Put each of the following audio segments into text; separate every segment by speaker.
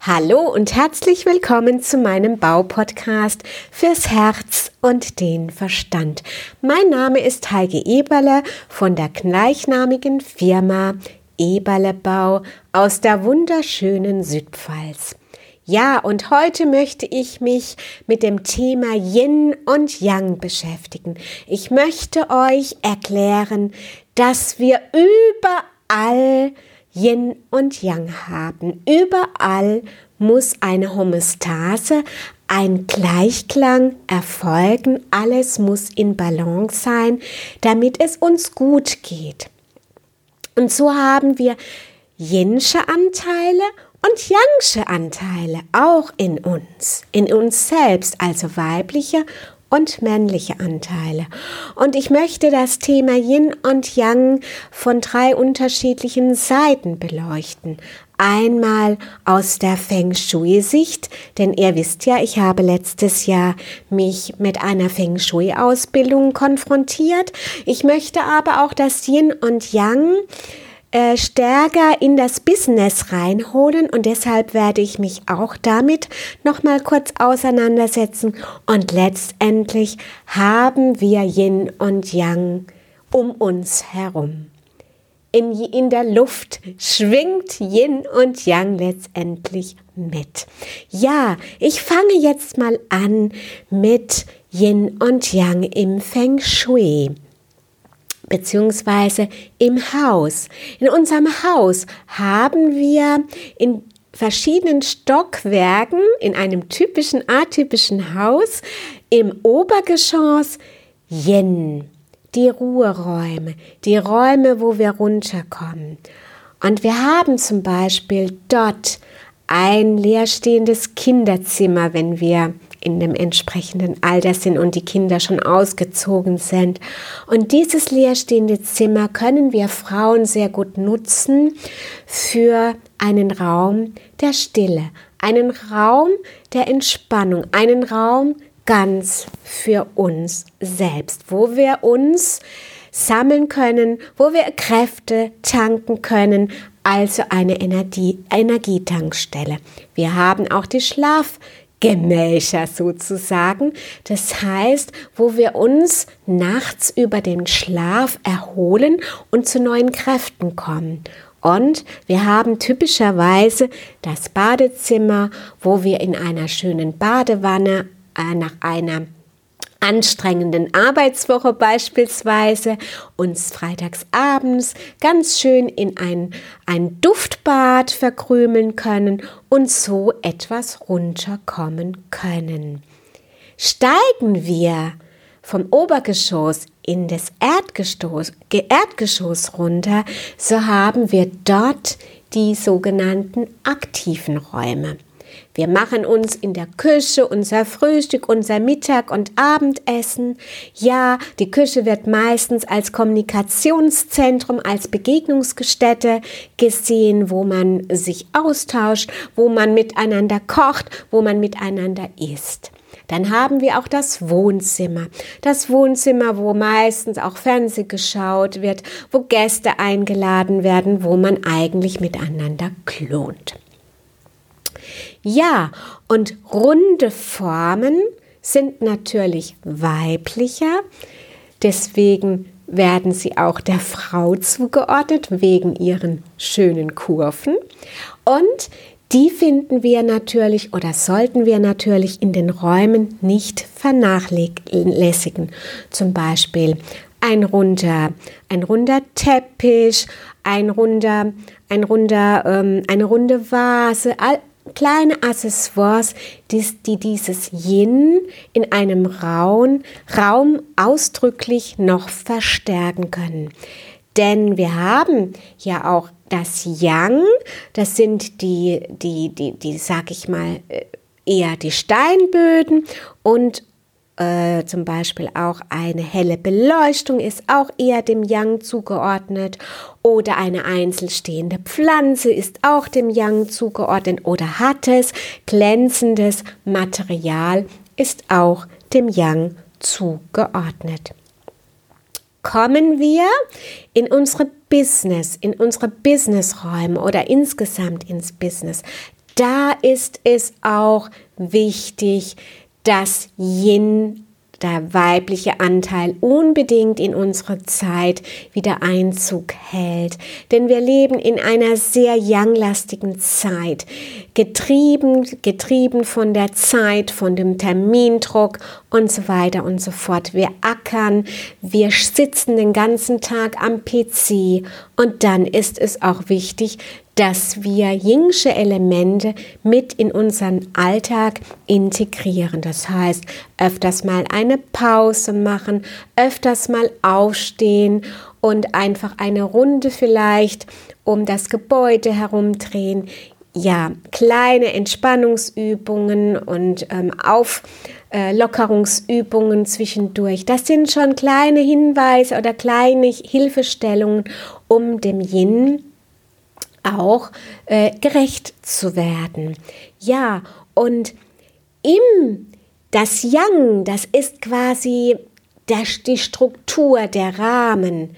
Speaker 1: Hallo und herzlich willkommen zu meinem Baupodcast fürs Herz und den Verstand. Mein Name ist Heike Eberle von der gleichnamigen Firma Eberle Bau aus der wunderschönen Südpfalz. Ja, und heute möchte ich mich mit dem Thema Yin und Yang beschäftigen. Ich möchte euch erklären, dass wir überall Yin und Yang haben. Überall muss eine Homöostase, ein Gleichklang erfolgen. Alles muss in Balance sein, damit es uns gut geht. Und so haben wir Yinsche Anteile und Yangsche Anteile auch in uns, in uns selbst, also weibliche und männliche Anteile. Und ich möchte das Thema Yin und Yang von drei unterschiedlichen Seiten beleuchten. Einmal aus der Feng Shui-Sicht, denn ihr wisst ja, ich habe letztes Jahr mich mit einer Feng Shui-Ausbildung konfrontiert. Ich möchte aber auch das Yin und Yang äh, stärker in das Business reinholen und deshalb werde ich mich auch damit nochmal kurz auseinandersetzen und letztendlich haben wir Yin und Yang um uns herum. In, in der Luft schwingt Yin und Yang letztendlich mit. Ja, ich fange jetzt mal an mit Yin und Yang im Feng Shui beziehungsweise im Haus. In unserem Haus haben wir in verschiedenen Stockwerken in einem typischen, atypischen Haus im Obergeschoss Yen, die Ruheräume, die Räume, wo wir runterkommen. Und wir haben zum Beispiel dort ein leerstehendes Kinderzimmer, wenn wir in dem entsprechenden Alter sind und die Kinder schon ausgezogen sind. Und dieses leerstehende Zimmer können wir Frauen sehr gut nutzen für einen Raum der Stille, einen Raum der Entspannung, einen Raum ganz für uns selbst, wo wir uns sammeln können, wo wir Kräfte tanken können, also eine Energie, Energietankstelle. Wir haben auch die Schlaf Gemächer sozusagen. Das heißt, wo wir uns nachts über den Schlaf erholen und zu neuen Kräften kommen. Und wir haben typischerweise das Badezimmer, wo wir in einer schönen Badewanne äh, nach einer anstrengenden Arbeitswoche beispielsweise uns freitags abends ganz schön in ein, ein Duftbad verkrümeln können und so etwas runterkommen können. Steigen wir vom Obergeschoss in das Erdgeschoss, Erdgeschoss runter, so haben wir dort die sogenannten aktiven Räume. Wir machen uns in der Küche unser Frühstück, unser Mittag- und Abendessen. Ja, die Küche wird meistens als Kommunikationszentrum, als Begegnungsgestätte gesehen, wo man sich austauscht, wo man miteinander kocht, wo man miteinander isst. Dann haben wir auch das Wohnzimmer. Das Wohnzimmer, wo meistens auch Fernseh geschaut wird, wo Gäste eingeladen werden, wo man eigentlich miteinander klont. Ja, und runde Formen sind natürlich weiblicher, deswegen werden sie auch der Frau zugeordnet wegen ihren schönen Kurven und die finden wir natürlich oder sollten wir natürlich in den Räumen nicht vernachlässigen. Zum Beispiel ein runder, ein runder Teppich, ein runder, ein runder, ähm, eine runde Vase, all, kleine Accessoires, die, die dieses Yin in einem Raum, Raum ausdrücklich noch verstärken können. Denn wir haben ja auch das Yang, das sind die, die, die, die, sag ich mal, äh, eher die Steinböden und äh, zum Beispiel auch eine helle Beleuchtung ist auch eher dem Yang zugeordnet. Oder eine einzelstehende Pflanze ist auch dem Yang zugeordnet. Oder hartes, glänzendes Material ist auch dem Yang zugeordnet. Kommen wir in unsere Business, in unsere Businessräume oder insgesamt ins Business, da ist es auch wichtig, dass Yin der weibliche Anteil unbedingt in unsere Zeit wieder Einzug hält. Denn wir leben in einer sehr younglastigen Zeit, getrieben, getrieben von der Zeit, von dem Termindruck und so weiter und so fort. Wir ackern, wir sitzen den ganzen Tag am PC und dann ist es auch wichtig, dass wir jingsche Elemente mit in unseren Alltag integrieren. Das heißt, öfters mal eine Pause machen, öfters mal aufstehen und einfach eine Runde vielleicht um das Gebäude herumdrehen. Ja, kleine Entspannungsübungen und ähm, Auflockerungsübungen äh, zwischendurch. Das sind schon kleine Hinweise oder kleine Hilfestellungen, um dem Yin auch äh, gerecht zu werden. Ja, und im das Yang, das ist quasi der, die Struktur, der Rahmen,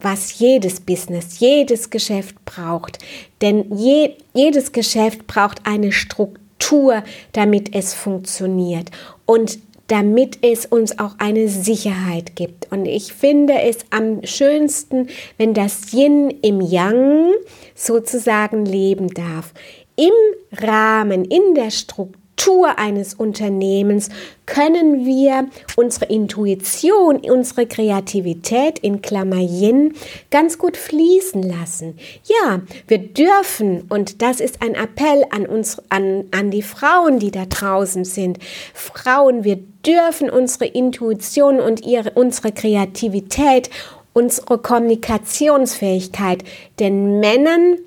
Speaker 1: was jedes Business, jedes Geschäft braucht. Denn je, jedes Geschäft braucht eine Struktur, damit es funktioniert. Und damit es uns auch eine Sicherheit gibt. Und ich finde es am schönsten, wenn das Yin im Yang sozusagen leben darf. Im Rahmen, in der Struktur Struktur eines Unternehmens können wir unsere Intuition, unsere Kreativität in Klammer Yin ganz gut fließen lassen. Ja, wir dürfen, und das ist ein Appell an uns, an, an die Frauen, die da draußen sind. Frauen, wir dürfen unsere Intuition und ihre, unsere Kreativität, unsere Kommunikationsfähigkeit den Männern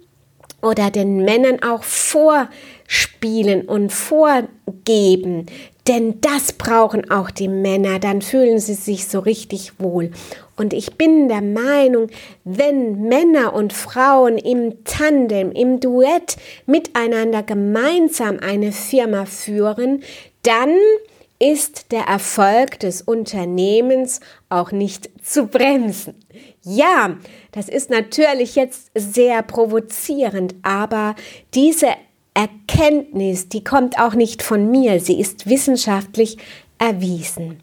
Speaker 1: oder den Männern auch vorspielen und vorgeben. Denn das brauchen auch die Männer, dann fühlen sie sich so richtig wohl. Und ich bin der Meinung, wenn Männer und Frauen im Tandem, im Duett miteinander gemeinsam eine Firma führen, dann ist der Erfolg des Unternehmens auch nicht zu bremsen. Ja, das ist natürlich jetzt sehr provozierend, aber diese Erkenntnis, die kommt auch nicht von mir, sie ist wissenschaftlich erwiesen.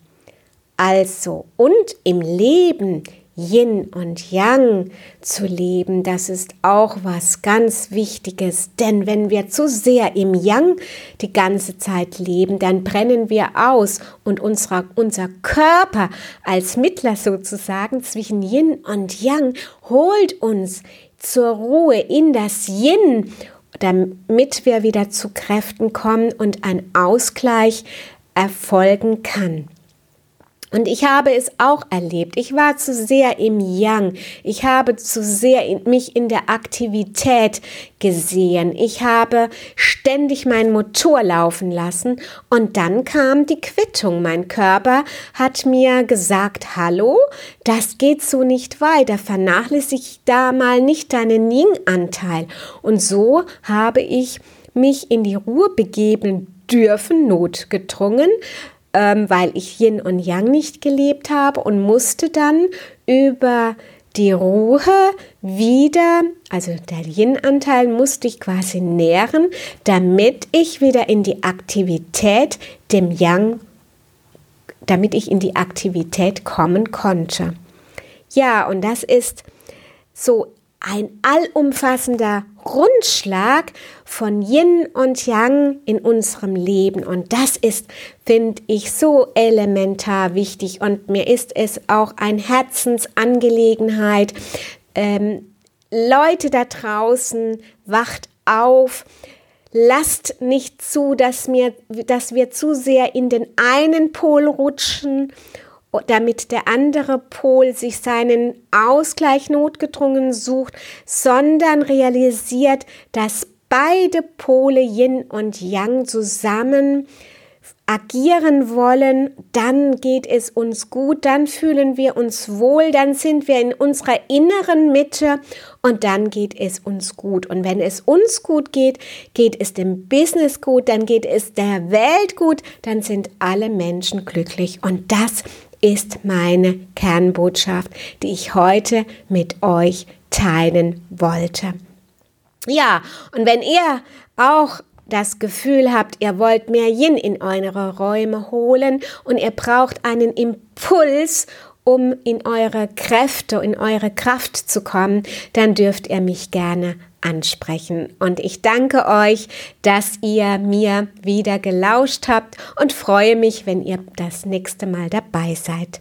Speaker 1: Also, und im Leben Yin und Yang zu leben, das ist auch was ganz Wichtiges. Denn wenn wir zu sehr im Yang die ganze Zeit leben, dann brennen wir aus und unser, unser Körper als Mittler sozusagen zwischen Yin und Yang holt uns zur Ruhe in das Yin, damit wir wieder zu Kräften kommen und ein Ausgleich erfolgen kann. Und ich habe es auch erlebt. Ich war zu sehr im Yang. Ich habe zu sehr in, mich in der Aktivität gesehen. Ich habe ständig meinen Motor laufen lassen und dann kam die Quittung. Mein Körper hat mir gesagt, hallo, das geht so nicht weiter. Vernachlässig da mal nicht deinen Yin-Anteil. Und so habe ich mich in die Ruhe begeben dürfen, notgedrungen, ähm, weil ich Yin und Yang nicht gelebt habe und musste dann über die Ruhe wieder, also der Yin-Anteil musste ich quasi nähren, damit ich wieder in die Aktivität dem Yang, damit ich in die Aktivität kommen konnte. Ja, und das ist so ein allumfassender Rundschlag von Yin und Yang in unserem Leben. Und das ist, finde ich, so elementar wichtig. Und mir ist es auch ein Herzensangelegenheit. Ähm, Leute da draußen, wacht auf. Lasst nicht zu, dass, mir, dass wir zu sehr in den einen Pol rutschen damit der andere Pol sich seinen Ausgleich notgedrungen sucht, sondern realisiert, dass beide Pole Yin und Yang zusammen agieren wollen, dann geht es uns gut, dann fühlen wir uns wohl, dann sind wir in unserer inneren Mitte und dann geht es uns gut. Und wenn es uns gut geht, geht es dem Business gut, dann geht es der Welt gut, dann sind alle Menschen glücklich. Und das ist meine Kernbotschaft, die ich heute mit euch teilen wollte. Ja, und wenn ihr auch das Gefühl habt, ihr wollt mehr Yin in eure Räume holen und ihr braucht einen Impuls, um in eure Kräfte, in eure Kraft zu kommen, dann dürft ihr mich gerne ansprechen. Und ich danke euch, dass ihr mir wieder gelauscht habt und freue mich, wenn ihr das nächste Mal dabei seid.